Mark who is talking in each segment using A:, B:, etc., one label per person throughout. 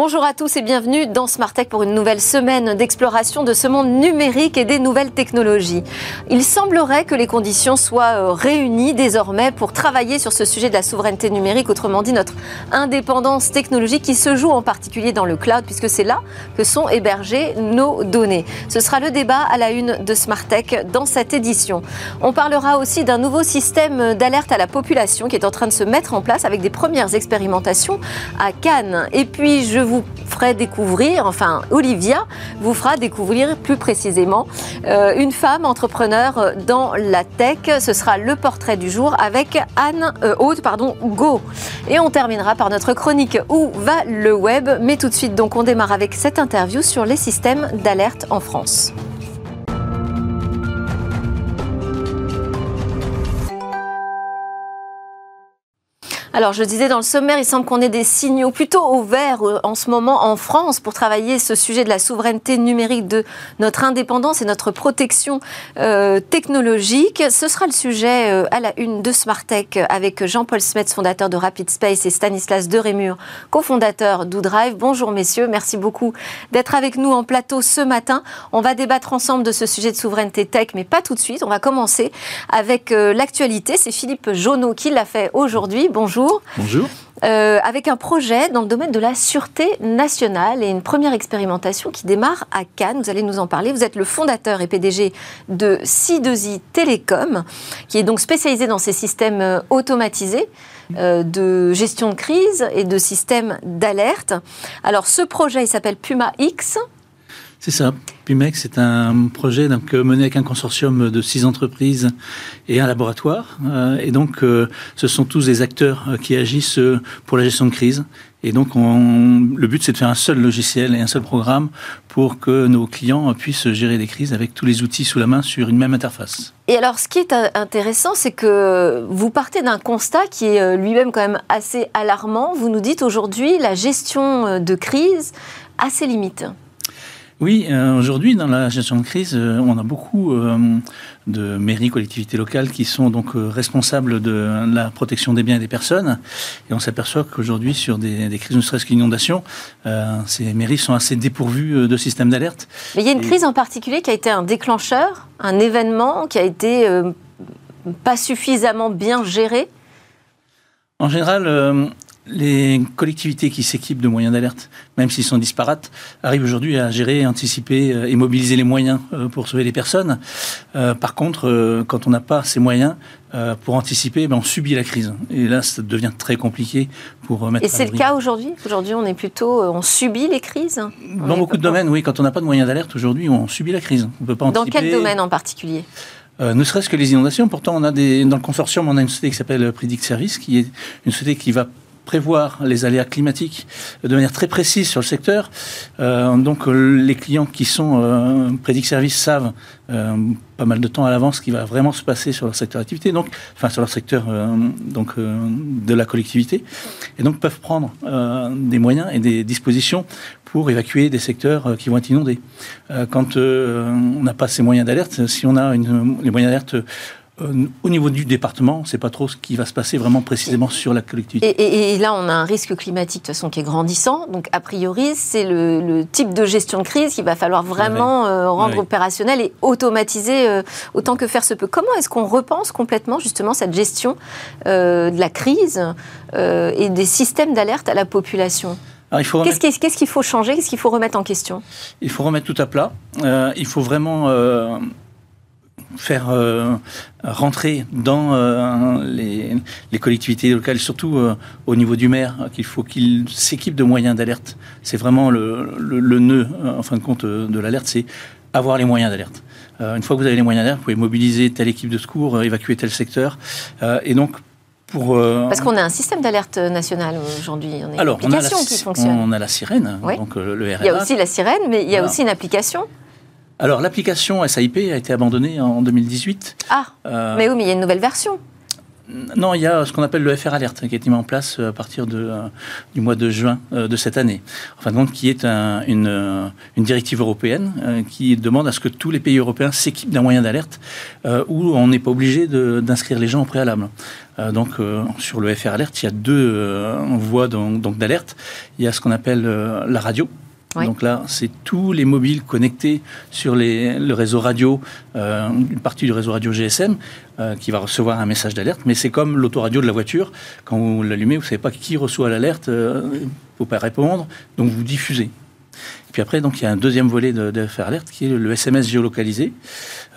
A: Bonjour à tous et bienvenue dans Smart Tech pour une nouvelle semaine d'exploration de ce monde numérique et des nouvelles technologies. Il semblerait que les conditions soient euh, réunies désormais pour travailler sur ce sujet de la souveraineté numérique, autrement dit notre indépendance technologique qui se joue en particulier dans le cloud puisque c'est là que sont hébergées nos données. Ce sera le débat à la une de Smart Tech dans cette édition. On parlera aussi d'un nouveau système d'alerte à la population qui est en train de se mettre en place avec des premières expérimentations à Cannes. Et puis je vous ferai découvrir, enfin Olivia vous fera découvrir plus précisément euh, une femme entrepreneur dans la tech. Ce sera le portrait du jour avec Anne euh, Haute, pardon, Go. Et on terminera par notre chronique Où va le web? Mais tout de suite, donc, on démarre avec cette interview sur les systèmes d'alerte en France. Alors, je disais dans le sommaire, il semble qu'on ait des signaux plutôt au vert euh, en ce moment en France pour travailler ce sujet de la souveraineté numérique, de notre indépendance et notre protection euh, technologique. Ce sera le sujet euh, à la une de Smart Tech avec Jean-Paul Smets, fondateur de Rapid Space, et Stanislas Derémur, cofondateur d'Oudrive. Bonjour messieurs, merci beaucoup d'être avec nous en plateau ce matin. On va débattre ensemble de ce sujet de souveraineté tech, mais pas tout de suite. On va commencer avec l'actualité. C'est Philippe Jauneau qui l'a fait aujourd'hui. Bonjour.
B: Bonjour.
A: Euh, avec un projet dans le domaine de la sûreté nationale et une première expérimentation qui démarre à Cannes. Vous allez nous en parler. Vous êtes le fondateur et PDG de C2I Télécom, qui est donc spécialisé dans ces systèmes euh, automatisés euh, de gestion de crise et de systèmes d'alerte. Alors ce projet, il s'appelle Puma X.
B: C'est ça. Pumex, c'est un projet donc, euh, mené avec un consortium de six entreprises et un laboratoire. Euh, et donc, euh, ce sont tous des acteurs qui agissent pour la gestion de crise. Et donc, on, le but, c'est de faire un seul logiciel et un seul programme pour que nos clients puissent gérer des crises avec tous les outils sous la main sur une même interface.
A: Et alors, ce qui est intéressant, c'est que vous partez d'un constat qui est lui-même quand même assez alarmant. Vous nous dites aujourd'hui, la gestion de crise a ses limites.
B: Oui, euh, aujourd'hui, dans la gestion de crise, euh, on a beaucoup euh, de mairies, collectivités locales qui sont donc responsables de la protection des biens et des personnes. Et on s'aperçoit qu'aujourd'hui, sur des, crises, ne serait-ce qu'inondation, ces mairies sont assez dépourvues de systèmes d'alerte.
A: Mais il y a une crise en particulier qui a été un déclencheur, un événement qui a été pas suffisamment bien géré?
B: En général, les collectivités qui s'équipent de moyens d'alerte, même s'ils sont disparates, arrivent aujourd'hui à gérer, anticiper euh, et mobiliser les moyens euh, pour sauver les personnes. Euh, par contre, quand on n'a pas ces moyens pour anticiper, ben on subit la crise. Et là, ça devient très compliqué pour remettre.
A: Et c'est le cas aujourd'hui? Aujourd'hui, on est plutôt, on subit les crises?
B: Dans beaucoup de domaines, oui. Quand on n'a pas de moyens d'alerte, aujourd'hui, on subit la crise. On peut pas
A: anticiper. Dans quel domaine en particulier?
B: Ne serait-ce que les inondations. Pourtant, on a des, dans le consortium, on a une société qui s'appelle Predict Service, qui est une société qui va prévoir les aléas climatiques de manière très précise sur le secteur. Euh, donc les clients qui sont euh, Prédic Service savent euh, pas mal de temps à l'avance ce qui va vraiment se passer sur leur secteur d'activité, donc enfin sur leur secteur euh, donc de la collectivité, et donc peuvent prendre des moyens et des dispositions pour évacuer des secteurs qui vont être inondés. quand on n'a pas ces moyens d'alerte, si on a les moyens d'alerte euh, au niveau du département, on ne sait pas trop ce qui va se passer vraiment précisément sur la collectivité.
A: Et, là, on a un risque climatique de toute façon qui est grandissant. Donc, a priori, c'est le, type de gestion de crise qu'il va falloir vraiment euh, rendre opérationnel et automatiser euh, autant que faire se peut. Comment est-ce qu'on repense complètement justement cette gestion de la crise et des systèmes d'alerte à la population? Qu'est-ce qu'il faut changer? Qu'est-ce qu'il faut remettre en question?
B: Il faut remettre tout à plat. il faut vraiment faire euh, rentrer dans euh, les, collectivités locales, surtout euh, au niveau du maire, qu'il faut qu'il s'équipe de moyens d'alerte. C'est vraiment le, le, nœud, en fin de compte, de l'alerte, c'est avoir les moyens d'alerte. une fois que vous avez les moyens d'alerte, vous pouvez mobiliser telle équipe de secours, évacuer tel secteur. et donc, pour,
A: Parce qu'on a un système d'alerte national aujourd'hui. On a une Alors, application on a la, qui fonctionne.
B: On a la sirène, donc le RMA.
A: Il y a aussi la sirène, mais il y a aussi une application.
B: Alors, l'application SAIP a été abandonnée en 2018.
A: Ah, euh, mais oui, mais il y a une nouvelle version.
B: non, il y a ce qu'on appelle le FR Alert qui a été mis en place à partir de, du mois de juin de cette année. Enfin, donc, qui est une, une, directive européenne qui demande à ce que tous les pays européens s'équipent d'un moyen d'alerte où on n'est pas obligé d'inscrire les gens au préalable. donc, sur le FR Alert, il y a deux voies donc d'alerte. Il y a ce qu'on appelle la radio donc là, c'est tous les mobiles connectés sur le réseau radio, euh, une partie du réseau radio GSM, euh, qui va recevoir un message d'alerte. Mais c'est comme l'autoradio de la voiture. Quand vous l'allumez, vous ne savez pas qui reçoit l'alerte, euh, vous ne pouvez pas répondre, donc vous diffusez. Puis après, donc, il y a un deuxième volet de, de FR Alert qui est le SMS géolocalisé.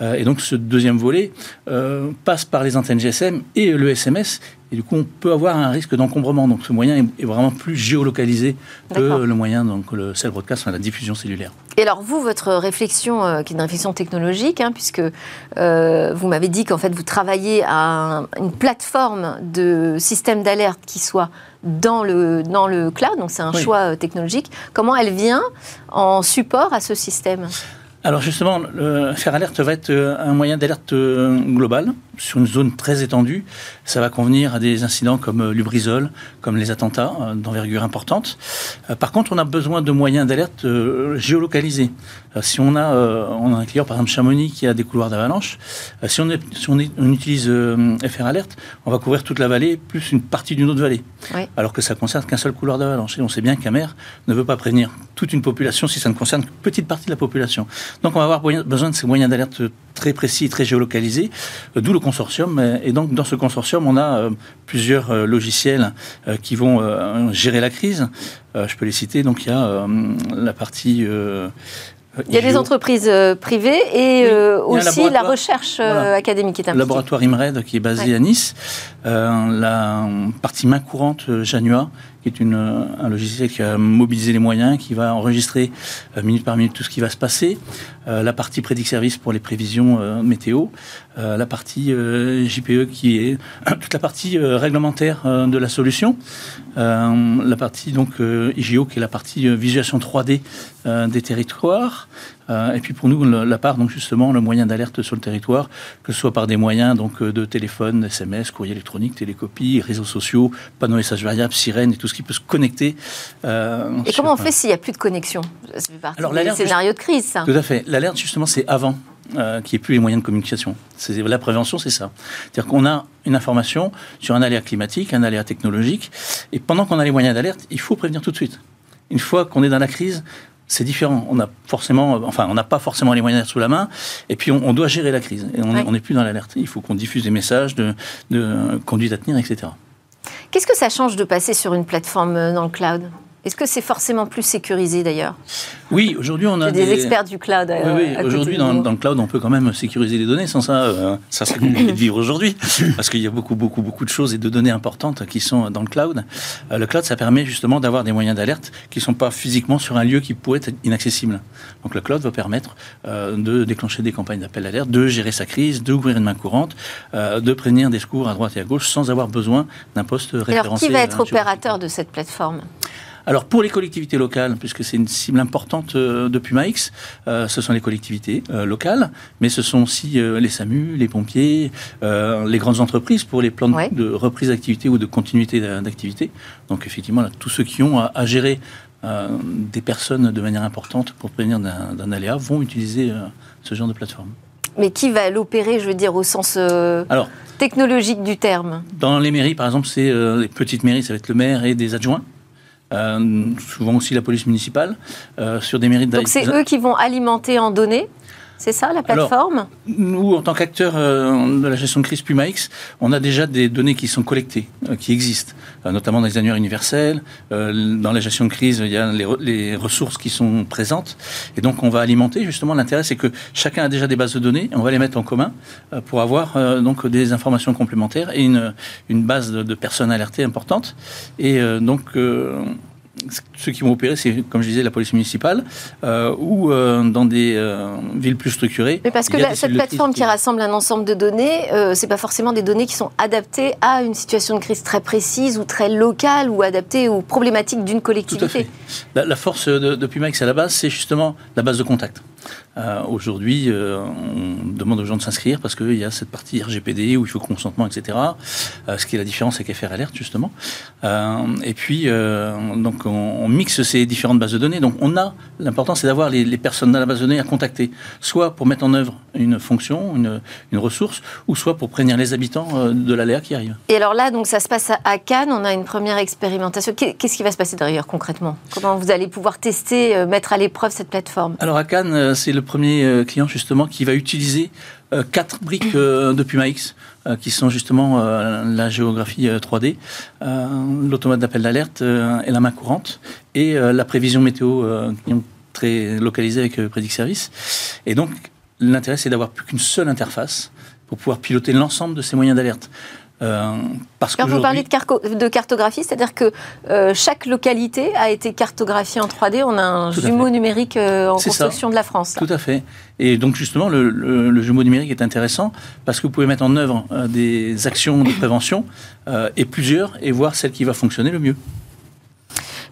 B: Euh, et donc ce deuxième volet euh, passe par les antennes GSM et le SMS. Et du coup, on peut avoir un risque d'encombrement. Donc ce moyen est, vraiment plus géolocalisé que le moyen, donc le cell broadcast, la diffusion cellulaire.
A: Et alors vous, votre réflexion, euh, qui est une réflexion technologique, hein, puisque vous m'avez dit qu'en fait vous travaillez à une plateforme de système d'alerte qui soit dans le, dans le cloud, donc c'est un choix technologique. Comment elle vient en support à ce système
B: alors justement, le faire alerte va être euh, un moyen d'alerte euh, global sur une zone très étendue. Ça va convenir à des incidents comme euh, Lubrizol, comme les attentats d'envergure importante. Par contre, on a besoin de moyens d'alerte géolocalisés. Si on a, on a un client, par exemple Chamonix, qui a des couloirs d'avalanche, si, on, si on, utilise FR Alerte, on va couvrir toute la vallée plus une partie d'une autre vallée. Alors que ça concerne qu'un seul couloir d'avalanche. Et on sait bien qu'un maire ne veut pas prévenir toute une population si ça ne concerne qu'une petite partie de la population. Donc on va avoir besoin de ces moyens d'alerte très précis, très géolocalisés, euh, d'où le consortium. Et donc dans ce consortium, on a euh, plusieurs euh, logiciels qui vont gérer la crise. Je peux les citer. Donc il y a la partie
A: il y a des entreprises privées et aussi la recherche académique qui est
B: Le laboratoire IMRED qui est basé à Nice. la partie main courante Janua qui est une, un logiciel qui a mobilisé les moyens, qui va enregistrer euh, minute par minute tout ce qui va se passer, euh, la partie prédic service pour les prévisions euh, météo, la partie JPE qui est toute la partie réglementaire de la solution, la partie donc IGO qui est la partie visualisation 3D des territoires, et puis pour nous la part donc justement le moyen d'alerte sur le territoire, que ce soit par des moyens donc de téléphone, SMS, courrier électronique, télécopie, réseaux sociaux, panneaux messages variables, sirènes et tout ce qui peut se connecter.
A: Euh, et comment on fait s'il n'y a plus de connexion? C'est Alors, des scénario de crise, ça.
B: Tout à fait. L'alerte, justement, c'est avant euh, qu'il n'y ait plus les moyens de communication. La prévention, c'est ça. C'est-à-dire qu'on a une information sur un aléa climatique, un aléa technologique, et pendant qu'on a les moyens d'alerte, il faut prévenir tout de suite. Une fois qu'on est dans la crise, c'est différent. On a forcément, enfin, on n'a pas forcément les moyens sous la main, et puis on, doit gérer la crise. Et on n'est plus dans l'alerte. Il faut qu'on diffuse des messages de, de conduite à tenir, etc.
A: Qu'est-ce que ça change de passer sur une plateforme euh, dans le cloud? Est-ce que c'est forcément plus sécurisé d'ailleurs
B: Oui, aujourd'hui on a
A: des, experts du cloud.
B: oui, oui. aujourd'hui dans, le cloud on peut quand même sécuriser les données. Sans ça, euh, ça serait compliqué de vivre aujourd'hui parce qu'il y a beaucoup, beaucoup, beaucoup de choses et de données importantes qui sont dans le cloud. Euh, le cloud, ça permet justement d'avoir des moyens d'alerte qui ne sont pas physiquement sur un lieu qui pourrait être inaccessible. Donc le cloud va permettre euh, de déclencher des campagnes d'appel d'alerte, de gérer sa crise, d'ouvrir une main courante, de prévenir des secours à droite et à gauche sans avoir besoin d'un poste référencé.
A: Alors qui va être opérateur de cette plateforme?
B: Alors pour les collectivités locales, puisque c'est une cible importante euh, de Puma X, euh, ce sont les collectivités euh, locales, mais ce sont aussi les SAMU, les pompiers, les grandes entreprises pour les plans de reprise d'activité ou de continuité d'activité. Donc effectivement, tous ceux qui ont à, gérer des personnes de manière importante pour prévenir d'un aléa vont utiliser ce genre de plateforme.
A: Mais qui va l'opérer, je veux dire, au sens technologique du terme?
B: Dans les mairies, par exemple, c'est les petites mairies, ça va être le maire et des adjoints. Euh, souvent aussi la police municipale, euh, sur des mérites
A: Donc c'est eux qui vont alimenter en données c'est ça la plateforme
B: Nous, en tant qu'acteurs euh, de la gestion de crise PumaX, on a déjà des données qui sont collectées, qui existent, notamment dans les annuaires universels. dans la gestion de crise, il y a les, ressources qui sont présentes. Et donc, on va alimenter. Justement, l'intérêt, c'est que chacun a déjà des bases de données. On va les mettre en commun pour avoir donc des informations complémentaires et une, une base de, de personnes alertées importante. Et donc, ceux qui vont opérer, c'est, comme je disais, la police municipale euh, ou euh, dans des euh, villes plus structurées.
A: Mais parce que cette plateforme qui... rassemble un ensemble de données, c'est pas forcément des données qui sont adaptées à une situation de crise très précise ou très locale ou adaptées aux problématiques d'une collectivité.
B: Tout à fait. La, force de, de Pumax à la base, c'est justement la base de contact. Euh, aujourd'hui, euh, on demande aux gens de s'inscrire parce qu'il y a cette partie RGPD où il faut consentement, etc. Euh, ce qui est la différence avec FR Alert, justement. et puis, donc, on, mixe ces différentes bases de données. Donc, on a, l'important, c'est d'avoir les, personnes dans la base de données à contacter, soit pour mettre en œuvre une fonction, une, une ressource, ou soit pour prévenir les habitants de l'aléa qui arrive.
A: Et alors là, donc, ça se passe à Cannes, on a une première expérimentation. Qu'est-ce qui va se passer d'ailleurs concrètement? Comment vous allez pouvoir tester, mettre à l'épreuve cette plateforme?
B: Alors à Cannes, c'est le premier euh, client justement qui va utiliser euh, quatre briques euh, de Puma X qui sont justement la géographie 3D, l'automate d'appel d'alerte et la main courante et la prévision météo très localisée avec Predict Service. Et donc l'intérêt c'est d'avoir plus qu'une seule interface pour pouvoir piloter l'ensemble de ces moyens d'alerte.
A: Euh, parce Quand vous parlez de, de cartographie, c'est-à-dire que euh, chaque localité a été cartographiée en 3D. On a un jumeau numérique euh, en construction de la France.
B: Tout à fait. Et donc justement, le, jumeau numérique est intéressant parce que vous pouvez mettre en œuvre des actions de prévention et plusieurs et voir celle qui va fonctionner le mieux.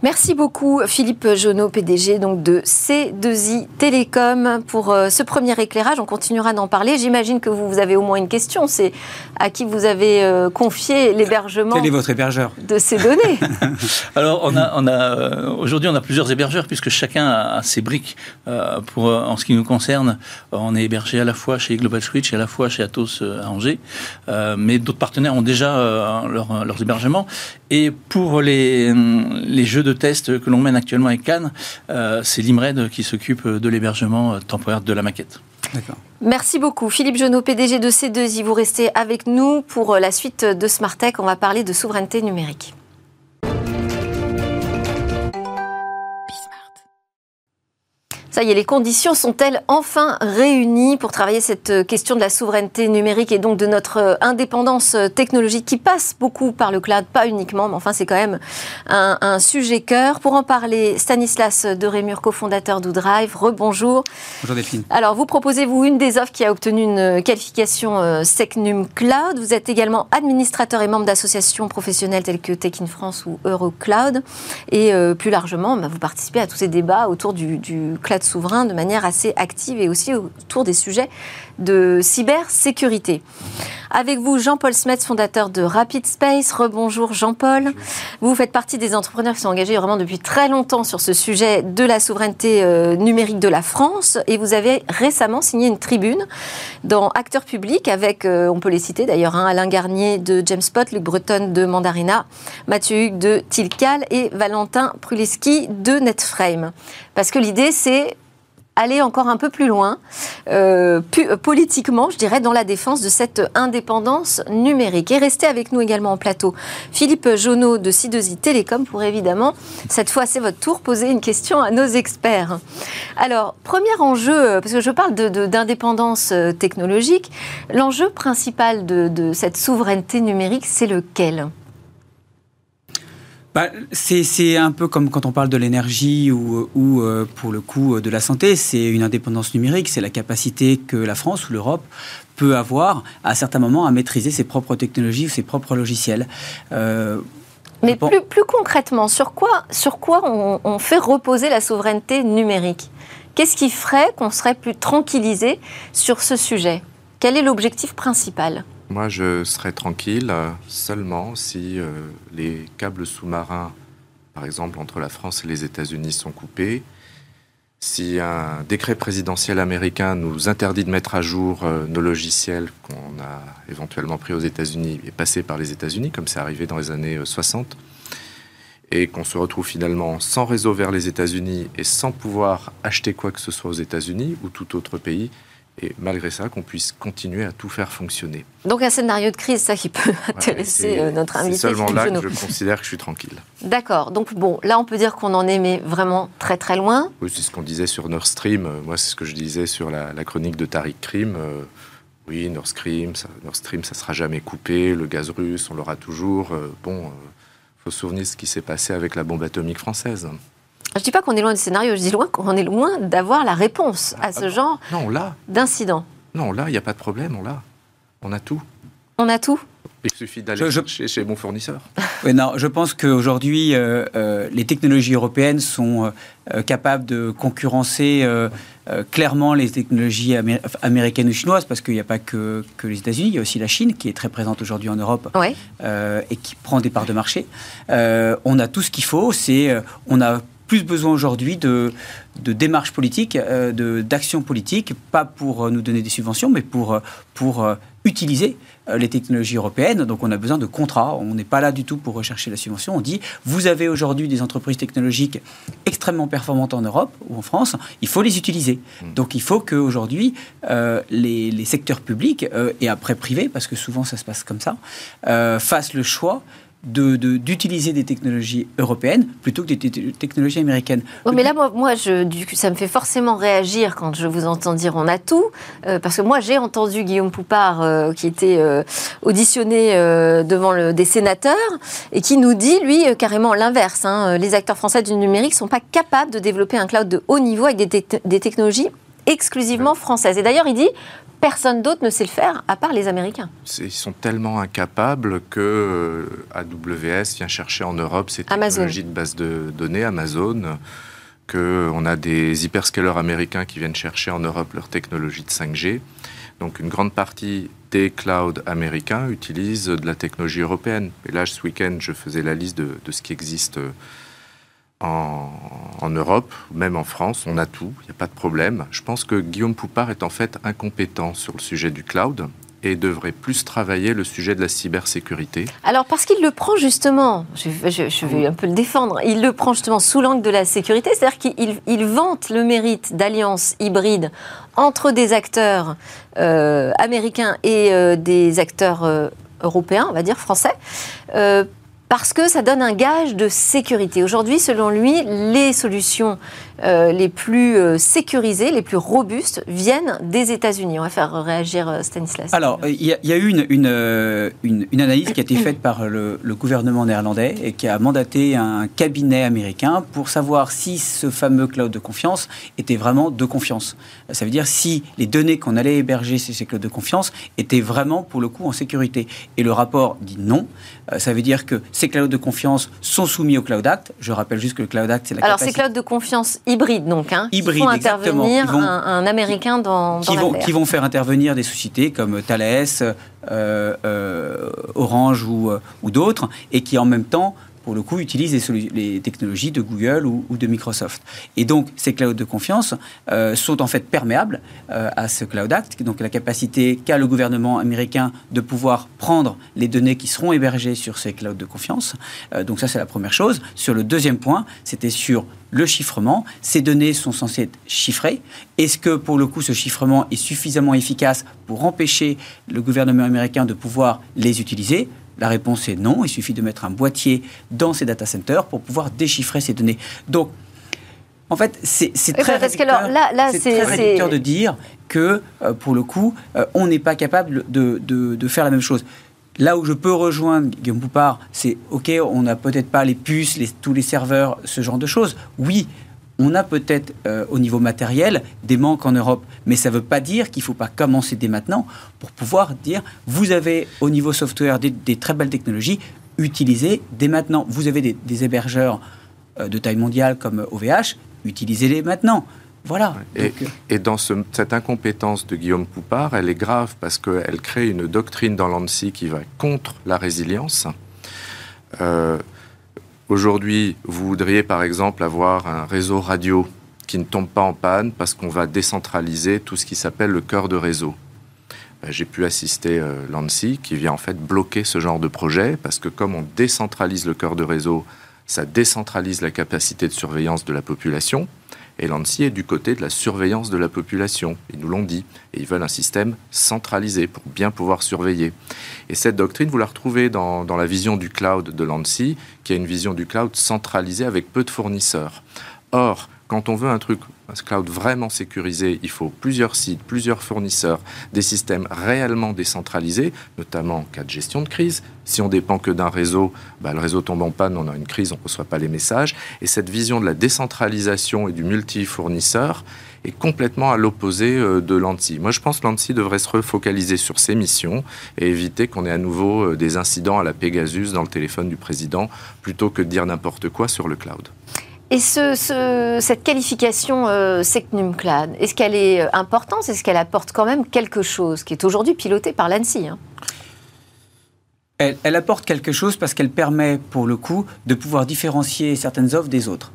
A: Merci beaucoup Philippe Jonot, PDG donc de C2I Télécom pour euh, ce premier éclairage. On continuera d'en parler. J'imagine que vous, avez au moins une question. C'est à qui vous avez euh, confié l'hébergement
C: Quel est votre hébergeur?
A: de ces données
B: Alors on a, on a euh, aujourd'hui on a plusieurs hébergeurs puisque chacun a, ses briques. pour en ce qui nous concerne, on est hébergé à la fois chez Global Switch et à la fois chez Atos à Angers. mais d'autres partenaires ont déjà leurs hébergements. Et pour les, les jeux de de test que l'on mène actuellement avec Cannes, euh, c'est l'IMRED qui s'occupe de l'hébergement temporaire de la maquette.
A: Merci beaucoup. Philippe Genot, PDG de C2I, vous restez avec nous pour la suite de Smartech. On va parler de souveraineté numérique. Ça y est, les conditions sont-elles enfin réunies pour travailler cette question de la souveraineté numérique et donc de notre indépendance technologique qui passe beaucoup par le cloud, pas uniquement, mais enfin c'est quand même un, sujet cœur. Pour en parler, Stanislas de Rémur, cofondateur d'Oudrive, rebonjour.
C: Bonjour Delphine.
A: Alors vous proposez, vous, une des offres qui a obtenu une qualification euh, SecNum Cloud. Vous êtes également administrateur et membre d'associations professionnelles telles que Tech in France ou Eurocloud. Et euh, plus largement, bah, vous participez à tous ces débats autour du, du cloud de manière assez active et aussi autour des sujets de cybersécurité. Avec vous, Jean-Paul Smets, fondateur de Rapid Space. Rebonjour Jean-Paul. Vous faites partie des entrepreneurs qui sont engagés vraiment depuis très longtemps sur ce sujet de la souveraineté euh, numérique de la France et vous avez récemment signé une tribune dans Acteurs Publics avec, euh, on peut les citer d'ailleurs, hein, Alain Garnier de James Spot, Luc Breton de Mandarina, Mathieu Hugues de Tilcal et Valentin Pruleski de Netframe. Parce que l'idée, c'est aller encore un peu plus loin, euh, euh, politiquement, je dirais, dans la défense de cette indépendance numérique. Et restez avec nous également en plateau. Philippe Jonot de C2I Télécom pour évidemment, cette fois c'est votre tour, poser une question à nos experts. Alors, premier enjeu, parce que je parle d'indépendance euh, technologique, l'enjeu principal de cette souveraineté numérique, c'est lequel?
C: Bah, c'est un peu comme quand on parle de l'énergie ou, ou euh, pour le coup de la santé, c'est une indépendance numérique, c'est la capacité que la France ou l'Europe peut avoir à certains moments à maîtriser ses propres technologies ou ses propres logiciels.
A: Euh, Mais plus, plus, concrètement, sur quoi, sur quoi on, on fait reposer la souveraineté numérique? Qu'est-ce qui ferait qu'on serait plus tranquillisé sur ce sujet? Quel est l'objectif principal?
D: Moi, je serais tranquille euh, seulement si euh, les câbles sous-marins, par exemple, entre la France et les États-Unis sont coupés, si un décret présidentiel américain nous interdit de mettre à jour euh, nos logiciels qu'on a éventuellement pris aux États-Unis et passés par les États-Unis, comme c'est arrivé dans les années 60, et qu'on se retrouve finalement sans réseau vers les États-Unis et sans pouvoir acheter quoi que ce soit aux États-Unis ou tout autre pays, et malgré ça qu'on puisse continuer à tout faire fonctionner.
A: Donc un scénario de crise, ça qui peut intéresser euh, notre invité.
D: C'est seulement là que je considère que je suis tranquille.
A: D'accord. Donc bon, là on peut dire qu'on en est mais vraiment très très loin.
D: Oui, c'est ce qu'on disait sur Nord Stream. Euh, moi, c'est ce que je disais sur la, chronique de Tariq Krim. Euh, oui, Nord Stream, ça, Nord Stream, ça sera jamais coupé. Le gaz russe, on l'aura toujours. bon, il faut se souvenir de ce qui s'est passé avec la bombe atomique française.
A: Je ne dis pas qu'on est loin du scénario, je dis loin qu'on est loin d'avoir la réponse à ce ah, genre d'incident.
D: Non, là, il n'y a pas de problème, on l'a. On a tout.
A: On a tout
D: Il suffit d'aller chez, mon fournisseur.
C: oui, Non, je pense qu'aujourd'hui, euh, euh, les technologies européennes sont euh, capables de concurrencer clairement les technologies américaines ou chinoises, parce qu'il n'y a pas que, que les États-Unis, il y a aussi la Chine qui est très présente aujourd'hui en Europe et qui prend des parts de marché. on a tout ce qu'il faut, c'est on a plus besoin aujourd'hui de, de démarches politiques, euh, d'actions politiques, pas pour euh, nous donner des subventions, mais pour, euh, pour utiliser les technologies européennes. Donc on a besoin de contrats. On n'est pas là du tout pour rechercher la subvention. On dit, vous avez aujourd'hui des entreprises technologiques extrêmement performantes en Europe ou en France, il faut les utiliser. Mmh. Donc il faut qu'aujourd'hui, les, les secteurs publics, et après privés, parce que souvent ça se passe comme ça, fassent le choix d'utiliser des technologies européennes plutôt que des technologies américaines.
A: mais là, moi, moi je, du coup, ça me fait forcément réagir quand je vous entends dire on a tout, euh, parce que moi, j'ai entendu Guillaume Poupard, euh, qui était euh, auditionné devant le, des sénateurs, et qui nous dit, lui, carrément l'inverse. Hein, les acteurs français du numérique ne sont pas capables de développer un cloud de haut niveau avec des, des technologies exclusivement françaises. Et d'ailleurs, il dit, personne d'autre ne sait le faire à part les Américains.
D: Ils sont tellement incapables que euh, AWS vient chercher en Europe ces technologies de base de données, Amazon, qu'on a des hyperscalers américains qui viennent chercher en Europe leur technologie de 5G. Donc une grande partie des clouds américains utilisent de la technologie européenne. Et là, ce week-end, je faisais la liste de, de ce qui existe en, Europe, même en France, on a tout, il n'y a pas de problème. Je pense que Guillaume Poupard est en fait incompétent sur le sujet du cloud et devrait plus travailler le sujet de la cybersécurité.
A: Alors parce qu'il le prend justement, je, vais un peu le défendre, il le prend justement sous l'angle de la sécurité, c'est-à-dire qu'il vante le mérite d'alliances hybrides entre des acteurs euh, américains et euh, des acteurs euh, européens, on va dire français, parce que ça donne un gage de sécurité. Aujourd'hui, selon lui, les solutions euh, les plus euh, sécurisées, les plus robustes, viennent des États-Unis. On va faire réagir euh, Stanislas.
C: Alors, il y, a eu une, analyse qui a été faite par le, le, gouvernement néerlandais et qui a mandaté un cabinet américain pour savoir si ce fameux cloud de confiance était vraiment de confiance. Ça veut dire si les données qu'on allait héberger sur ces clouds de confiance étaient vraiment, pour le coup, en sécurité. Et le rapport dit non. Ça veut dire que ces clouds de confiance sont soumis au Cloud Act. Je rappelle juste que le Cloud Act, c'est la
A: Alors, ces clouds de confiance hybrides, donc, hein,
C: hybride,
A: font intervenir un, Américain dans,
C: qui vont, qui vont faire intervenir des sociétés comme Thales, euh, euh, Orange ou, euh, ou d'autres, et qui en même temps pour le coup, utilisent les, technologies de Google ou, de Microsoft. Et donc, ces clouds de confiance euh, sont en fait perméables euh, à ce Cloud Act, donc la capacité qu'a le gouvernement américain de pouvoir prendre les données qui seront hébergées sur ces clouds de confiance. Euh, donc ça, c'est la première chose. Sur le deuxième point, c'était sur le chiffrement. Ces données sont censées être chiffrées. Est-ce que, pour le coup, ce chiffrement est suffisamment efficace pour empêcher le gouvernement américain de pouvoir les utiliser? La réponse est non. Il suffit de mettre un boîtier dans ces data centers pour pouvoir déchiffrer ces données. Donc, en fait, c'est très, réducteur, de dire que, euh, pour le coup, euh, on n'est pas capable de, faire la même chose. Là où je peux rejoindre Guillaume Poupard, c'est OK, on n'a peut-être pas les puces, tous les serveurs, ce genre de choses. Oui, on a peut-être euh, au niveau matériel des manques en Europe, mais ça ne veut pas dire qu'il ne faut pas commencer dès maintenant pour pouvoir dire vous avez au niveau software des, très belles technologies, utilisez dès maintenant. Vous avez des, hébergeurs euh, de taille mondiale comme OVH, utilisez-les maintenant. Voilà.
D: Et, euh, dans cette incompétence de Guillaume Poupard, elle est grave parce qu'elle crée une doctrine dans l'ANSI qui va contre la résilience. Aujourd'hui, vous voudriez par exemple avoir un réseau radio qui ne tombe pas en panne parce qu'on va décentraliser tout ce qui s'appelle le cœur de réseau. Ben, j'ai pu assister euh, l'ANSI qui vient en fait bloquer ce genre de projet parce que comme on décentralise le cœur de réseau, ça décentralise la capacité de surveillance de la population. Et l'ANSI est du côté de la surveillance de la population. Ils nous l'ont dit. Et ils veulent un système centralisé pour bien pouvoir surveiller. Et cette doctrine, vous la retrouvez dans, la vision du cloud de l'ANSI, qui a une vision du cloud centralisée avec peu de fournisseurs. Or, quand on veut un truc, un cloud vraiment sécurisé, il faut plusieurs sites, plusieurs fournisseurs, des systèmes réellement décentralisés, notamment en cas de gestion de crise. Si on dépend que d'un réseau, bah, le réseau tombe en panne, on a une crise, on ne reçoit pas les messages. Et cette vision de la décentralisation et du multi-fournisseur est complètement à l'opposé euh, de l'ANSI. Moi, je pense que l'ANSI devrait se refocaliser sur ses missions et éviter qu'on ait à nouveau euh, des incidents à la Pegasus dans le téléphone du président, plutôt que de dire n'importe quoi sur le cloud.
A: Et ce, cette qualification euh, Secnum Cloud, est-ce qu'elle est importante? Est-ce qu'elle apporte quand même quelque chose qui est aujourd'hui piloté par l'ANSI hein?
C: Elle, apporte quelque chose parce qu'elle permet, pour le coup, de pouvoir différencier certaines offres des autres.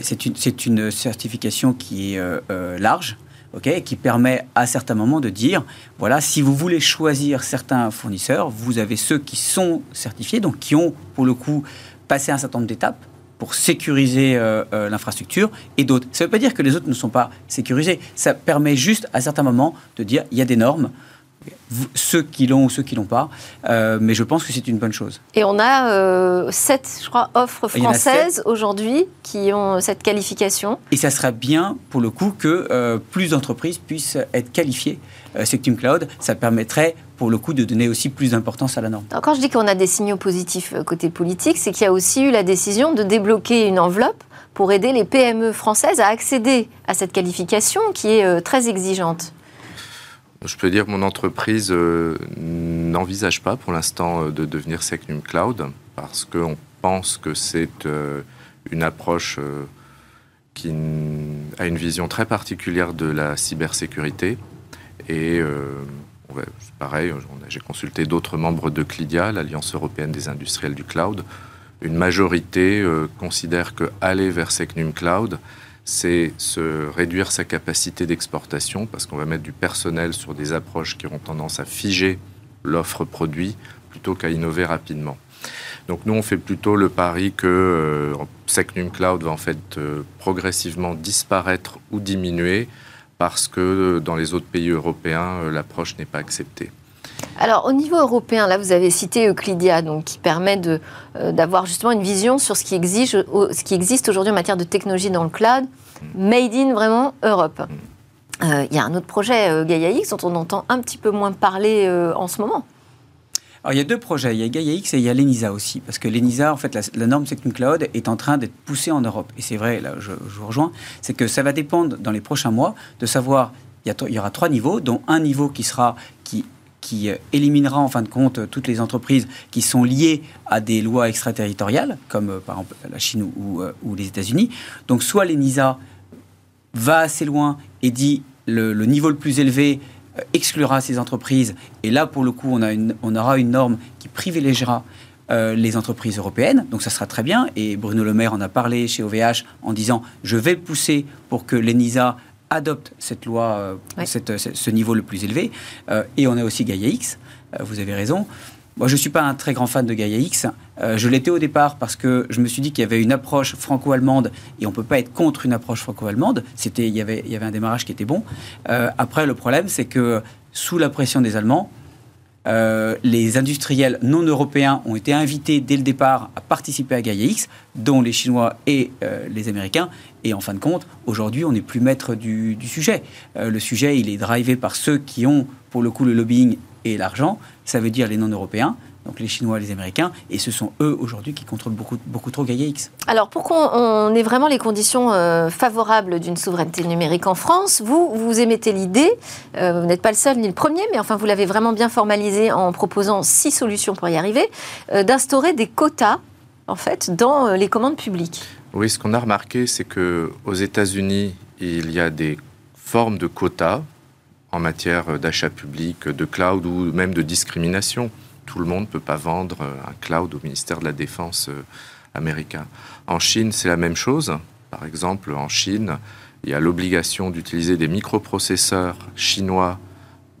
C: C'est une, certification qui est euh, euh, large, ok, qui permet à certains moments de dire, voilà, si vous voulez choisir certains fournisseurs, vous avez ceux qui sont certifiés, donc qui ont, pour le coup, passé un certain nombre d'étapes pour sécuriser euh, l'infrastructure et d'autres. Ça ne veut pas dire que les autres ne sont pas sécurisés. Ça permet juste à certains moments de dire il y a des normes, ceux qui l'ont ou ceux qui l'ont pas. Euh, mais je pense que c'est une bonne chose.
A: Et on a euh, sept, je crois, offres françaises aujourd'hui qui ont cette qualification.
C: Et ça serait bien, pour le coup, que euh, plus d'entreprises puissent être qualifiées Sectum Cloud. Ça permettrait, pour le coup, de donner aussi plus d'importance à la norme.
A: quand je dis qu'on a des signaux positifs côté politique, c'est qu'il y a aussi eu la décision de débloquer une enveloppe pour aider les PME françaises à accéder à cette qualification qui est très exigeante.
D: Je peux dire que mon entreprise euh, n'envisage pas pour l'instant euh, de devenir Secnum Cloud parce qu'on pense que c'est euh, une approche qui a une vision très particulière de la cybersécurité. Et pareil, j'ai consulté d'autres membres de CLIDIA, l'Alliance européenne des industriels du cloud. Une majorité considère que aller vers Secnum Cloud, c'est se réduire sa capacité d'exportation parce qu'on va mettre du personnel sur des approches qui auront tendance à figer l'offre produit plutôt qu'à innover rapidement. Donc nous, on fait plutôt le pari que euh, Cloud va en fait euh, progressivement disparaître ou diminuer parce que euh, dans les autres pays européens, l'approche n'est pas acceptée.
A: Alors, au niveau européen, là, vous avez cité Euclidia, donc, qui permet euh, d'avoir justement une vision sur ce qui, exige, ce qui existe aujourd'hui en matière de technologie dans le cloud, made in vraiment Europe. Euh, il y a un autre projet, euh, Gaia X, dont on entend un petit peu moins parler en ce moment.
C: Alors, il y a deux projets. Il y a Gaia X et il y a l'ENISA aussi. Parce que l'ENISA, en fait, la, norme Sectum Cloud est en train d'être poussée en Europe. Et c'est vrai, là, je, je vous rejoins, c'est que ça va dépendre dans les prochains mois de savoir il y, aura trois niveaux, dont un niveau qui sera qui qui euh, éliminera en fin de compte toutes les entreprises qui sont liées à des lois extraterritoriales, comme euh, par exemple la Chine ou, euh, les États-Unis. Donc soit l'ENISA va assez loin et dit le, niveau le plus élevé exclura ces entreprises, et là pour le coup on aura une norme qui privilégiera les entreprises européennes. Donc ça sera très bien. Et Bruno Le Maire en a parlé chez OVH en disant je vais pousser pour que l'ENISA adopte cette loi, euh, ce niveau le plus élevé. Euh, et on a aussi Gaia X, euh, vous avez raison. Moi, je ne suis pas un très grand fan de Gaia X. je l'étais au départ parce que je me suis dit qu'il y avait une approche franco-allemande et on ne peut pas être contre une approche franco-allemande. C'était, il, y avait, il y avait un démarrage qui était bon. après, le problème, c'est que sous la pression des Allemands, les industriels non européens ont été invités dès le départ à participer à Gaia X, dont les Chinois et les Américains. Et en fin de compte, aujourd'hui, on n'est plus maître du, sujet. Euh, le sujet, il est drivé par ceux qui ont, pour le coup, le lobbying et l'argent. Ça veut dire les non-européens donc les Chinois, les Américains, et ce sont eux aujourd'hui qui contrôlent beaucoup, beaucoup trop Gaia X.
A: Alors pour qu'on ait vraiment les conditions euh, favorables d'une souveraineté numérique en France, vous, vous émettez l'idée, euh, vous n'êtes pas le seul ni le premier, mais enfin vous l'avez vraiment bien formalisé en proposant six solutions pour y arriver, d'instaurer des quotas en fait dans les commandes publiques.
D: Oui, ce qu'on a remarqué, c'est que aux États-Unis, il y a des formes de quotas en matière d'achat public, de cloud ou même de discrimination. Tout le monde ne peut pas vendre un cloud au ministère de la Défense euh, américain. En Chine, c'est la même chose. Par exemple, en Chine, il y a l'obligation d'utiliser des microprocesseurs chinois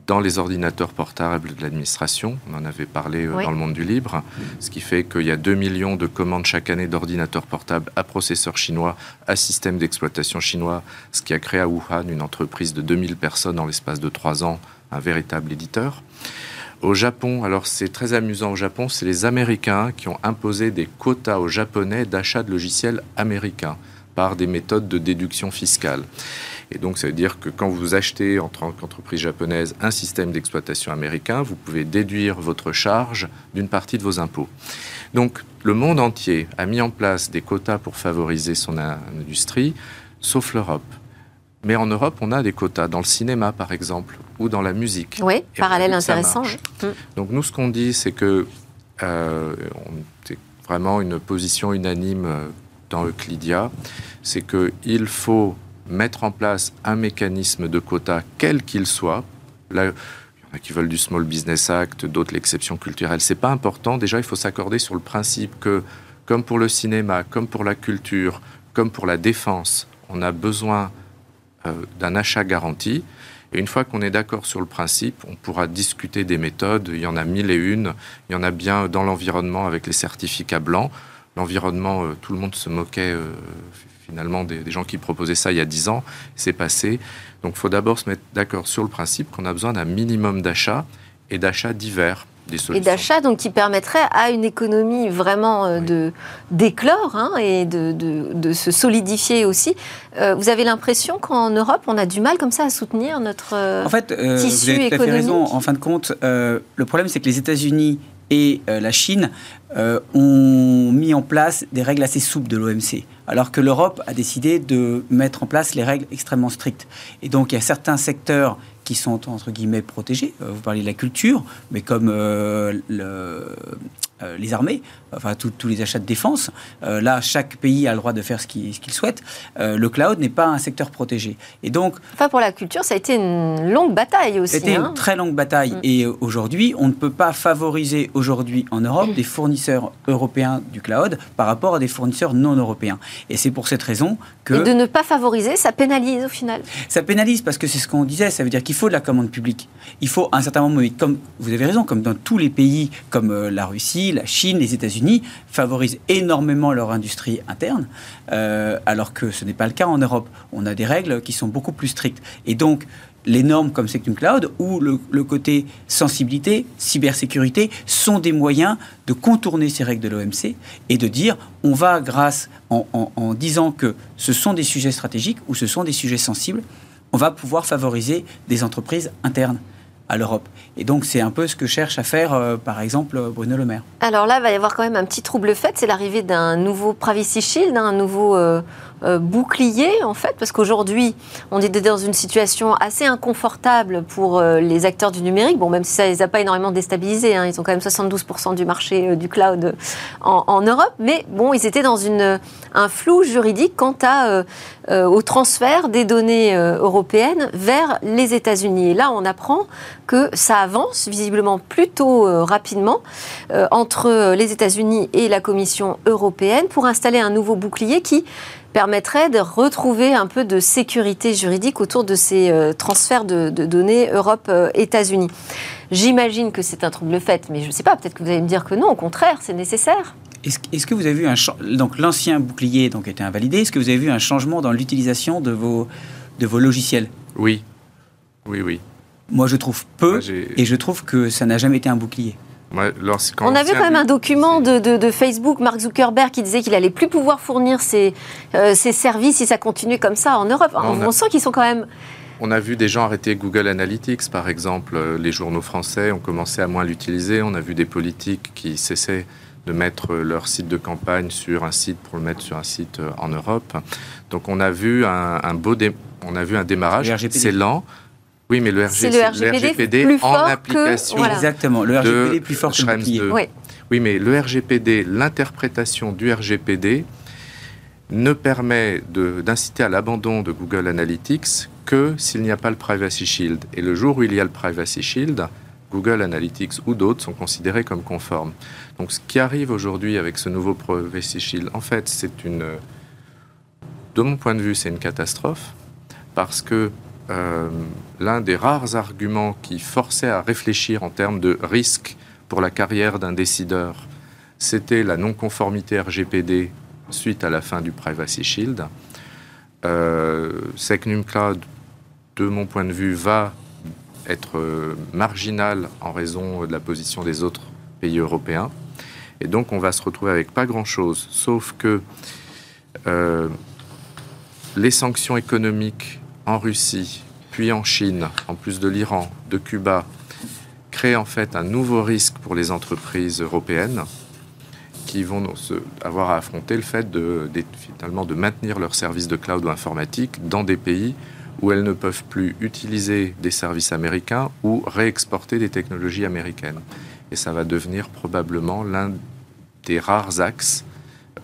D: dans les ordinateurs portables de l'administration. On en avait parlé euh, dans le monde du libre. Ce qui fait qu'il y a 2 millions de commandes chaque année d'ordinateurs portables à processeurs chinois, à systèmes d'exploitation chinois, ce qui a créé à Wuhan une entreprise de 2000 personnes en l'espace de 3 ans, un véritable éditeur. Au Japon, alors c'est très amusant au Japon, c'est les Américains qui ont imposé des quotas aux Japonais d'achat de logiciels américains par des méthodes de déduction fiscale. Et donc, ça veut dire que quand vous achetez en tant qu'entreprise japonaise un système d'exploitation américain, vous pouvez déduire votre charge d'une partie de vos impôts. Donc, le monde entier a mis en place des quotas pour favoriser son industrie, sauf l'Europe. Mais en Europe, on a des quotas dans le cinéma, par exemple, ou dans la musique.
A: Oui, parallèle intéressant.
D: Mm. Donc nous, ce qu'on dit, c'est que euh, c'est vraiment une position unanime euh, dans Euclidia, c'est qu'il faut mettre en place un mécanisme de quotas, quel qu'il soit. Là, il y en a qui veulent du Small Business Act, d'autres l'exception culturelle. C'est pas important. Déjà, il faut s'accorder sur le principe que, comme pour le cinéma, comme pour la culture, comme pour la défense, on a besoin euh, d'un achat garanti. Et une fois qu'on est d'accord sur le principe, on pourra discuter des méthodes. Il y en a mille et une. Il y en a bien dans l'environnement avec les certificats blancs. L'environnement, euh, tout le monde se moquait euh, finalement des, gens qui proposaient ça il y a dix ans. C'est passé. Donc il faut d'abord se mettre d'accord sur le principe qu'on a besoin d'un minimum d'achats et d'achats divers
A: et d'achat, donc qui permettrait à une économie vraiment euh, de d'éclore hein, et de, de, se solidifier aussi. Euh, vous avez l'impression qu'en Europe, on a du mal comme ça à soutenir notre
C: en fait, euh, vous avez tout à fait raison. En fin de compte, le problème, c'est que les États-Unis et la Chine ont mis en place des règles assez souples de l'OMC, alors que l'Europe a décidé de mettre en place les règles extrêmement strictes. Et donc, il y a certains secteurs qui sont entre guillemets protégés. Euh, vous parlez de la culture, mais comme euh, euh, les armées, enfin tous les achats de défense. Euh, là, chaque pays a le droit de faire ce qu'il souhaite. Euh, le cloud n'est pas un secteur protégé.
A: Et donc, enfin pour la culture, ça a été une longue bataille aussi.
C: C'était une hein. très longue bataille. Mm. Et aujourd'hui, on ne peut pas favoriser aujourd'hui en Europe des fournisseurs européens du cloud par rapport à des fournisseurs non européens. Et c'est pour cette raison que
A: et de ne pas favoriser, ça pénalise au final.
C: Ça pénalise parce que c'est ce qu'on disait. Ça veut dire qu'il faut de la commande publique. Il faut un certain moment, comme vous avez raison, comme dans tous les pays, comme la Russie la Chine, les États-Unis favorisent énormément leur industrie interne, euh, alors que ce n'est pas le cas en Europe. On a des règles qui sont beaucoup plus strictes. Et donc, les normes comme Sectum Cloud ou le, côté sensibilité, cybersécurité sont des moyens de contourner ces règles de l'OMC et de dire on va, grâce en, en, disant que ce sont des sujets stratégiques ou ce sont des sujets sensibles, on va pouvoir favoriser des entreprises internes à l'Europe. Et donc c'est un peu ce que cherche à faire, euh, par exemple, Bruno Le Maire.
A: Alors là, il va y avoir quand même un petit trouble fait, c'est l'arrivée d'un nouveau Privacy Shield, un nouveau euh, euh, bouclier, en fait, parce qu'aujourd'hui, on est dans une situation assez inconfortable pour euh, les acteurs du numérique. Bon, même si ça ne les a pas énormément déstabilisés, hein, ils ont quand même 72% du marché euh, du cloud en, Europe, mais bon, ils étaient dans une, un flou juridique quant à, au transfert des données européennes vers les États-Unis. Et là, on apprend que ça avance visiblement plutôt rapidement entre les États-Unis et la Commission européenne pour installer un nouveau bouclier qui permettrait de retrouver un peu de sécurité juridique autour de ces euh, transferts de, données Europe-États-Unis. J'imagine que c'est un trouble fait, mais je ne sais pas, peut-être que vous allez me dire que non, au contraire, c'est nécessaire.
C: Est-ce, que vous avez vu un donc l'ancien bouclier donc été invalidé Est-ce que vous avez vu un changement dans l'utilisation de vos de vos logiciels?
D: Oui, oui, oui.
C: Moi, je trouve peu, et je trouve que ça n'a jamais été un bouclier.
A: On a vu quand même un document de, Facebook, Mark Zuckerberg, qui disait qu'il allait plus pouvoir fournir ses, euh, services si ça continuait comme ça en Europe. on, sent qu'ils sont quand même...
D: On a vu des gens arrêter Google Analytics, par exemple. Les journaux français ont commencé à moins l'utiliser. On a vu des politiques qui cessaient de mettre leur site de campagne sur un site pour le mettre sur un site euh, en Europe. Donc on a vu un, beau on a vu un démarrage. C'est lent. Oui, mais le, RGPD, en application.
C: Exactement, le RGPD est plus fort que le
D: oui. oui, mais le RGPD, l'interprétation du RGPD ne permet d'inciter à l'abandon de Google Analytics que s'il n'y a pas le Privacy Shield. Et le jour où il y a le Privacy Shield, Google Analytics ou d'autres sont considérés comme conformes. Donc ce qui arrive aujourd'hui avec ce nouveau Privacy Shield, en fait, c'est une... De mon point de vue, c'est une catastrophe parce que euh, l'un des rares arguments qui forçait à réfléchir en termes de risque pour la carrière d'un décideur, c'était la non-conformité RGPD suite à la fin du Privacy Shield. Euh, Secnum Cloud, de mon point de vue, va être marginal en raison de la position des autres pays européens. Et donc, on va se retrouver avec pas grand-chose, sauf que euh, les sanctions économiques en Russie, puis en Chine, en plus de l'Iran, de Cuba, créent en fait un nouveau risque pour les entreprises européennes qui vont avoir à affronter le fait de, finalement de maintenir leurs services de cloud ou informatique dans des pays où elles ne peuvent plus utiliser des services américains ou réexporter des technologies américaines. Et ça va devenir probablement l'un des rares axes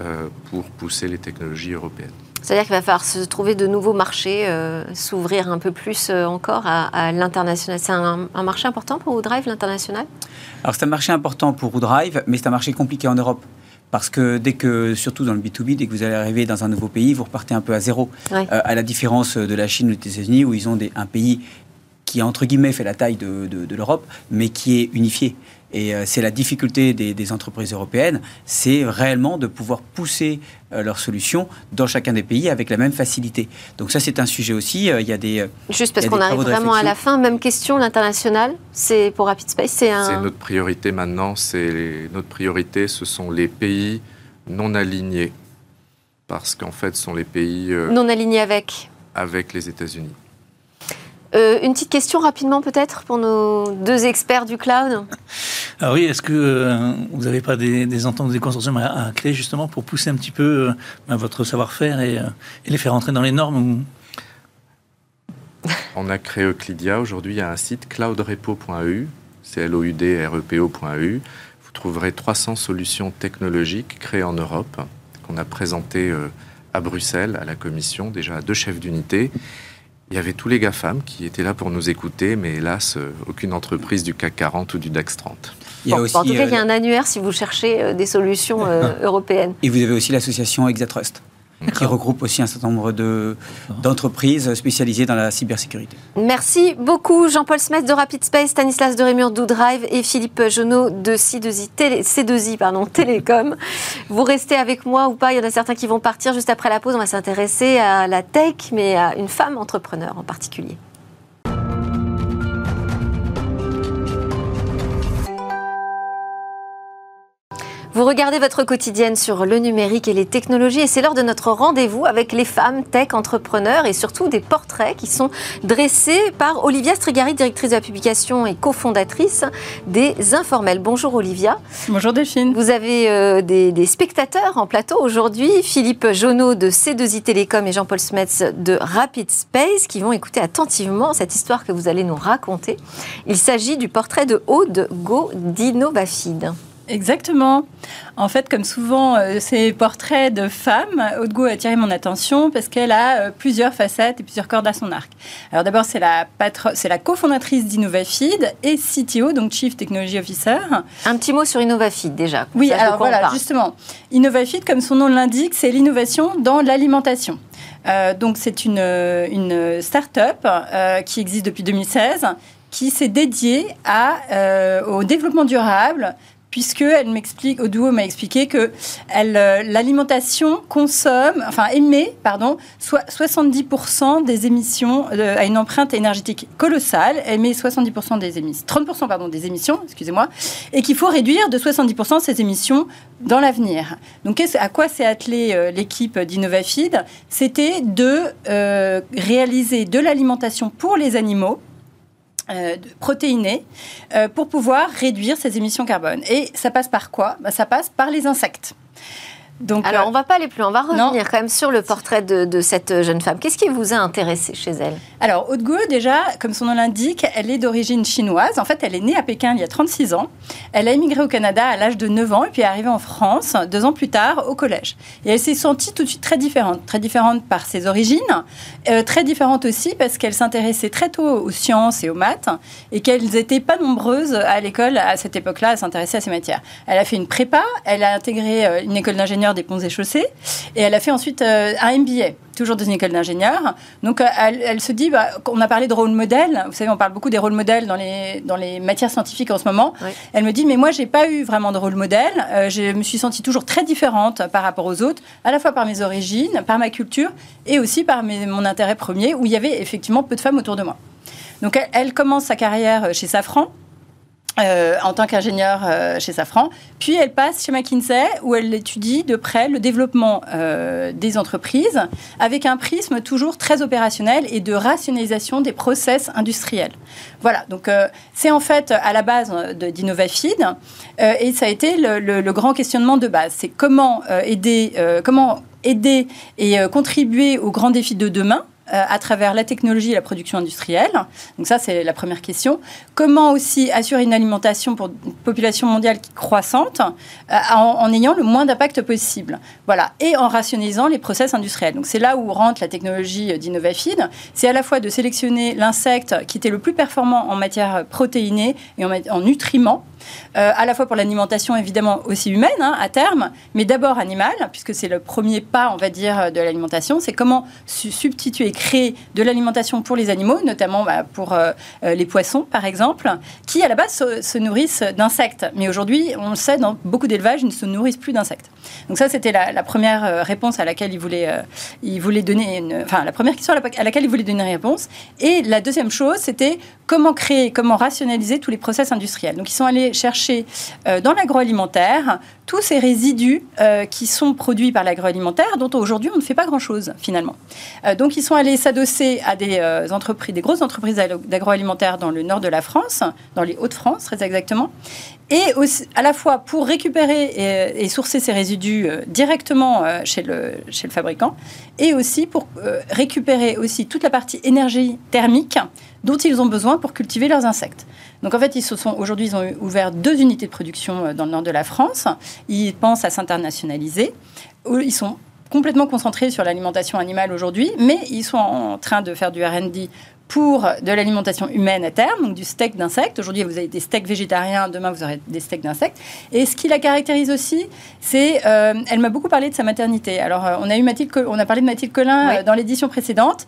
D: euh, pour pousser les technologies européennes.
A: C'est-à-dire qu'il va falloir se trouver de nouveaux marchés, euh, s'ouvrir un peu plus euh, encore à, l'international. C'est un, marché important pour WoodRive, l'international?
C: Alors c'est un marché important pour WoodRive, mais c'est un marché compliqué en Europe. Parce que dès que, surtout dans le B2B, dès que vous allez arriver dans un nouveau pays, vous repartez un peu à zéro. à la différence de la Chine ou des États-Unis, où ils ont des, un pays qui, entre guillemets, fait la taille de, de l'Europe, mais qui est unifié. Et euh, c'est la difficulté des, entreprises européennes, c'est réellement de pouvoir pousser euh, leurs solutions dans chacun des pays avec la même facilité. Donc ça, c'est un sujet aussi. Euh, il y a des
A: juste parce qu'on arrive vraiment à la fin. Même question, l'international, c'est pour Rapid Space, c'est un.
D: C'est notre priorité maintenant. C'est notre priorité, ce sont les pays non alignés, parce qu'en fait, ce sont les pays
A: non alignés avec
D: avec les États-Unis.
A: Euh, une petite question rapidement peut-être pour nos deux experts du cloud.
B: Ah oui, est-ce que euh, vous n'avez pas des, des ententes, des consortiums à, créer justement pour pousser un petit peu euh, ben, votre savoir-faire et, les faire entrer dans les normes
D: On a créé Euclidia. Aujourd'hui, il y a un site cloudrepo.eu, c'est l o u d r e p o.eu. Vous trouverez 300 solutions technologiques créées en Europe qu'on a présentées à Bruxelles, à la Commission, déjà à deux chefs d'unité. Il y avait tous les GAFAM qui étaient là pour nous écouter, mais hélas, euh, aucune entreprise du CAC 40 ou du DAX 30.
A: Il y a aussi, en tout cas, il y a euh, un annuaire si vous cherchez euh, des solutions européennes.
C: Et vous avez aussi l'association Exatrust qui regroupe aussi un certain nombre d'entreprises spécialisées dans la cybersécurité.
A: Merci beaucoup Jean-Paul Smith de Rapid Space, Stanislas de Rémur d'Oudrive et Philippe Jonot de C2I, Télé, C2I pardon, Télécom. Vous restez avec moi ou pas Il y en a certains qui vont partir juste après la pause. On va s'intéresser à la tech, mais à une femme entrepreneur en particulier. Vous regardez votre quotidienne sur le numérique et les technologies et c'est l'heure de notre rendez-vous avec les femmes tech entrepreneurs et surtout des portraits qui sont dressés par Olivia Strigari, directrice de la publication et cofondatrice des Informels. Bonjour Olivia.
E: Bonjour Delphine.
A: Vous avez euh, des, spectateurs en plateau aujourd'hui, Philippe Jonot de C2I Télécom et Jean-Paul Smets de Rapid Space qui vont écouter attentivement cette histoire que vous allez nous raconter. Il s'agit du portrait de Aude Go d'Innovafid.
E: Exactement. En fait, comme souvent, euh, ces portraits de femmes, Haute a attiré mon attention parce qu'elle a euh, plusieurs facettes et plusieurs cordes à son arc. Alors d'abord, c'est la, c'est la cofondatrice d'Innovafeed et CTO, donc Chief Technology Officer.
A: Un petit mot sur Innovafeed déjà.
E: Oui, alors voilà, justement. Innovafeed, comme son nom l'indique, c'est l'innovation dans l'alimentation. Euh, donc c'est une, une start-up qui existe depuis 2016 qui s'est dédiée à, au développement durable puisque elle Oduo m'a expliqué que euh, l'alimentation consomme, enfin émet, pardon, soit 70% des émissions euh, à une empreinte énergétique colossale, émet 70% des émissions, 30% pardon des émissions, excusez-moi, et qu'il faut réduire de 70% ces émissions dans l'avenir. Donc à quoi s'est attelée euh, l'équipe d'Innovafeed? C'était de réaliser de l'alimentation pour les animaux euh, protéinés euh, pour pouvoir réduire ces émissions carbone. Et ça passe par quoi? Bah, Ça passe par les insectes.
A: Donc, Alors, euh, on va pas aller plus loin. On va revenir quand même sur le portrait de, cette jeune femme. Qu'est-ce qui vous a intéressé chez elle?
E: Alors, Haute déjà, comme son nom l'indique, elle est d'origine chinoise. En fait, elle est née à Pékin il y a 36 ans. Elle a émigré au Canada à l'âge de 9 ans et puis est arrivée en France deux ans plus tard au collège. Et elle s'est sentie tout de suite très différente. Très différente par ses origines, euh, très différente aussi parce qu'elle s'intéressait très tôt aux sciences et aux maths et qu'elles n'étaient pas nombreuses à l'école à cette époque-là à s'intéresser à ces matières. Elle a fait une prépa, elle a intégré euh, une école d'ingénieur des ponts et chaussées. Et elle a fait ensuite euh, un MBA, toujours dans une école d'ingénieur. Donc euh, elle, se dit, bah, on a parlé de rôle modèle. Vous savez, on parle beaucoup des rôles modèles dans les, dans les matières scientifiques en ce moment. Elle me dit, mais moi, j'ai pas eu vraiment de rôle modèle. Euh, je me suis sentie toujours très différente par rapport aux autres, à la fois par mes origines, par ma culture et aussi par mon intérêt premier, où il y avait effectivement peu de femmes autour de moi. Donc elle commence sa carrière chez Safran. Euh, en tant qu'ingénieure euh, chez Safran. Puis elle passe chez McKinsey où elle étudie de près le développement euh, des entreprises avec un prisme toujours très opérationnel et de rationalisation des process industriels. Voilà, donc c'est en fait à la base d'Innovafeed et ça a été le, le, grand questionnement de base. C'est comment aider, comment aider et contribuer aux grands défis de demain à travers la technologie et la production industrielle Donc ça, c'est la première question. Comment aussi assurer une alimentation pour une population mondiale croissante en, en, ayant le moins d'impact possible? Voilà. Et en rationalisant les process industriels. Donc c'est là où rentre la technologie d'Innovafeed. C'est à la fois de sélectionner l'insecte qui était le plus performant en matière protéinée et en, en nutriments euh, à la fois pour l'alimentation évidemment aussi humaine hein, à terme, mais d'abord animale, puisque c'est le premier pas, on va dire, de l'alimentation. C'est comment substituer, créer de l'alimentation pour les animaux, notamment bah, pour euh, euh, les poissons par exemple, qui à la base se, nourrissent d'insectes. Mais aujourd'hui, on le sait, dans beaucoup d'élevages, ils ne se nourrissent plus d'insectes. Donc ça, c'était la, première réponse à laquelle il voulait, il voulait donner, une, enfin la première question à laquelle il voulait donner une réponse. Et la deuxième chose, c'était comment créer, comment rationaliser tous les process industriels. Donc ils sont allés chercher euh, dans l'agroalimentaire tous ces résidus euh, qui sont produits par l'agroalimentaire, dont aujourd'hui on ne fait pas grand-chose finalement. Euh, donc ils sont allés s'adosser à des entreprises, des grosses entreprises d'agroalimentaire dans le nord de la France, dans les Hauts-de-France très exactement, et à la fois pour récupérer et, sourcer ces résidus directement chez, le, chez le fabricant, et aussi pour récupérer aussi toute la partie énergie thermique dont ils ont besoin pour cultiver leurs insectes. Donc en fait, ils se sont aujourd'hui, ils ont ouvert deux unités de production euh, dans le nord de la France. Ils pensent à s'internationaliser. Ils sont complètement concentrés sur l'alimentation animale aujourd'hui, mais ils sont en train de faire du R&D pour de l'alimentation humaine à terme, donc du steak d'insectes. Aujourd'hui, vous avez des steaks végétariens, demain, vous aurez des steaks d'insectes. Et ce qui la caractérise aussi, c'est, euh, elle m'a beaucoup parlé de sa maternité. Alors, euh, on a eu Mathilde, on a parlé de Mathilde Collin euh, dans l'édition précédente,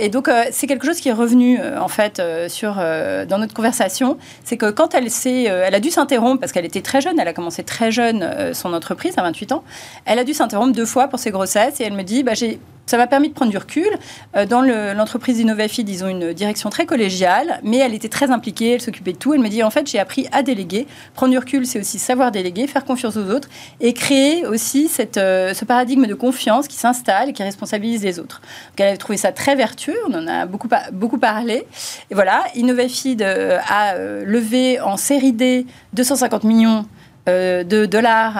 E: et donc c'est quelque chose qui est revenu en fait sur dans notre conversation, c'est que quand elle s'est, elle a dû s'interrompre parce qu'elle était très jeune, elle a commencé très jeune son entreprise à 28 ans, elle a dû s'interrompre deux fois pour ses grossesses, et elle me dit, bah, j'ai ça m'a permis de prendre du recul. Euh, dans l'entreprise Innovafid, ils ont une direction très collégiale, mais elle était très impliquée, elle s'occupait de tout. Elle me dit, en fait, j'ai appris à déléguer. Prendre du recul, c'est aussi savoir déléguer, faire confiance aux autres et créer aussi euh, ce paradigme de confiance qui s'installe et qui responsabilise les autres. Donc, elle a trouvé ça très vertueux, on en a beaucoup, beaucoup parlé. Et voilà, Innovafid euh, a levé en série D 250 millions de dollars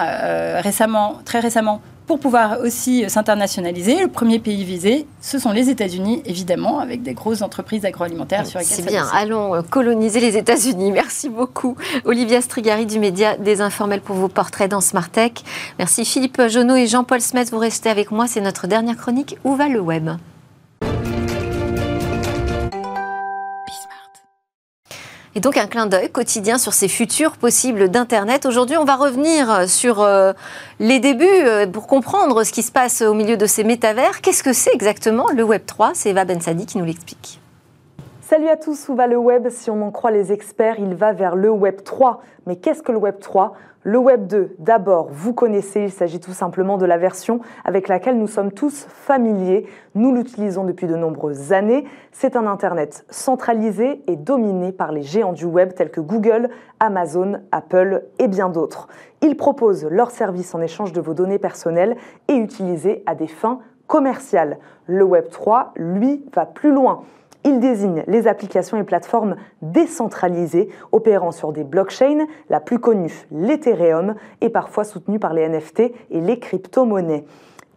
E: récemment, très récemment pour pouvoir aussi s'internationaliser. Le premier pays visé, ce sont les États-Unis, évidemment, avec des grosses entreprises agroalimentaires sur lesquelles
A: C'est bien, allons euh, coloniser les États-Unis. Merci beaucoup, Olivia Strigari du Média des Informels pour vos portraits dans Smart Tech. Merci Philippe Jonot et Jean-Paul Smets, vous restez avec moi. C'est notre dernière chronique. Où va le web? Et donc un clin d'œil quotidien sur ces futurs possibles d'Internet. Aujourd'hui, on va revenir sur euh, les débuts euh, pour comprendre ce qui se passe au milieu de ces métavers. Qu'est-ce que c'est exactement le Web 3 C'est Eva Bensadi qui nous l'explique.
F: Salut à tous, où va le web? Si on en croit les experts, il va vers le Web 3. Mais qu'est-ce que le Web 3 le Web 2, d'abord, vous connaissez, il s'agit tout simplement de la version avec laquelle nous sommes tous familiers. Nous l'utilisons depuis de nombreuses années. C'est un Internet centralisé et dominé par les géants du web tels que Google, Amazon, Apple et bien d'autres. Ils proposent leurs services en échange de vos données personnelles et utilisées à des fins commerciales. Le Web 3, lui, va plus loin. Il désigne les applications et plateformes décentralisées opérant sur des blockchains, la plus connue, l'Ethereum, et parfois soutenue par les NFT et les crypto-monnaies.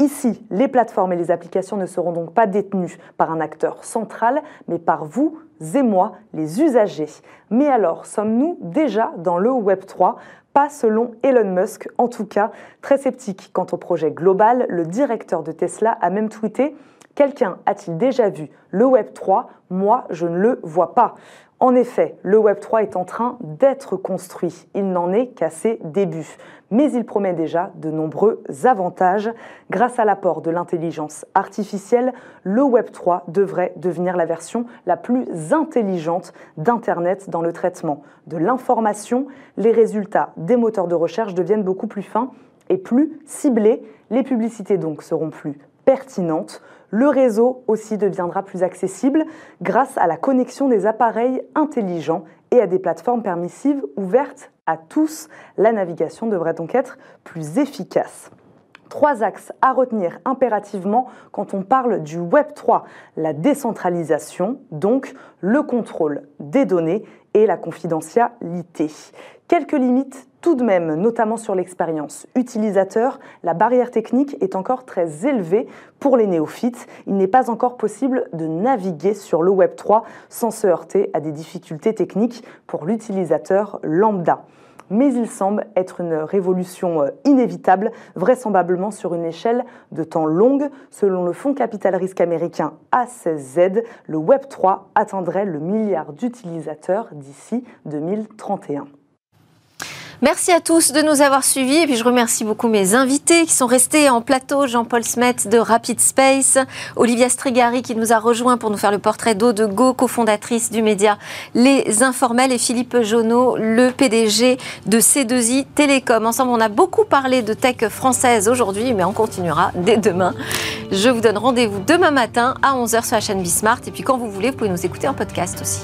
F: Ici, les plateformes et les applications ne seront donc pas détenues par un acteur central, mais par vous et moi, les usagers. Mais alors, sommes-nous déjà dans le Web 3 pas selon Elon Musk, en tout cas très sceptique quant au projet global. Le directeur de Tesla a même tweeté Quelqu'un a-t-il déjà vu le Web 3 Moi, je ne le vois pas. En effet, le Web 3 est en train d'être construit. Il n'en est qu'à ses débuts. Mais il promet déjà de nombreux avantages. Grâce à l'apport de l'intelligence artificielle, le Web 3 devrait devenir la version la plus intelligente d'Internet dans le traitement de l'information. Les résultats des moteurs de recherche deviennent beaucoup plus fins et plus ciblés. Les publicités donc seront plus pertinentes. Le réseau aussi deviendra plus accessible grâce à la connexion des appareils intelligents et à des plateformes permissives ouvertes à tous. La navigation devrait donc être plus efficace. Trois axes à retenir impérativement quand on parle du Web 3. La décentralisation, donc le contrôle des données et la confidentialité. Quelques limites Tout de même, notamment sur l'expérience utilisateur, la barrière technique est encore très élevée pour les néophytes. Il n'est pas encore possible de naviguer sur le Web 3 sans se heurter à des difficultés techniques pour l'utilisateur lambda mais il semble être une révolution euh, inévitable, vraisemblablement sur une échelle de temps longue. Selon le fonds capital risque américain A16Z, le Web3 atteindrait le milliard d'utilisateurs d'ici 2031.
A: Merci à tous de nous avoir suivis et puis je remercie beaucoup mes invités qui sont restés en plateau. Jean-Paul Smet de Rapid Space, Olivia Strigari qui nous a rejoint pour nous faire le portrait d'Eau de Go, cofondatrice du média Les Informels et Philippe Jonot, le PDG de C2I Télécom. Ensemble, on a beaucoup parlé de tech française aujourd'hui, mais on continuera dès demain. Je vous donne rendez-vous demain matin à 11h sur la chaîne Bismart et puis quand vous voulez, vous pouvez nous écouter en podcast aussi.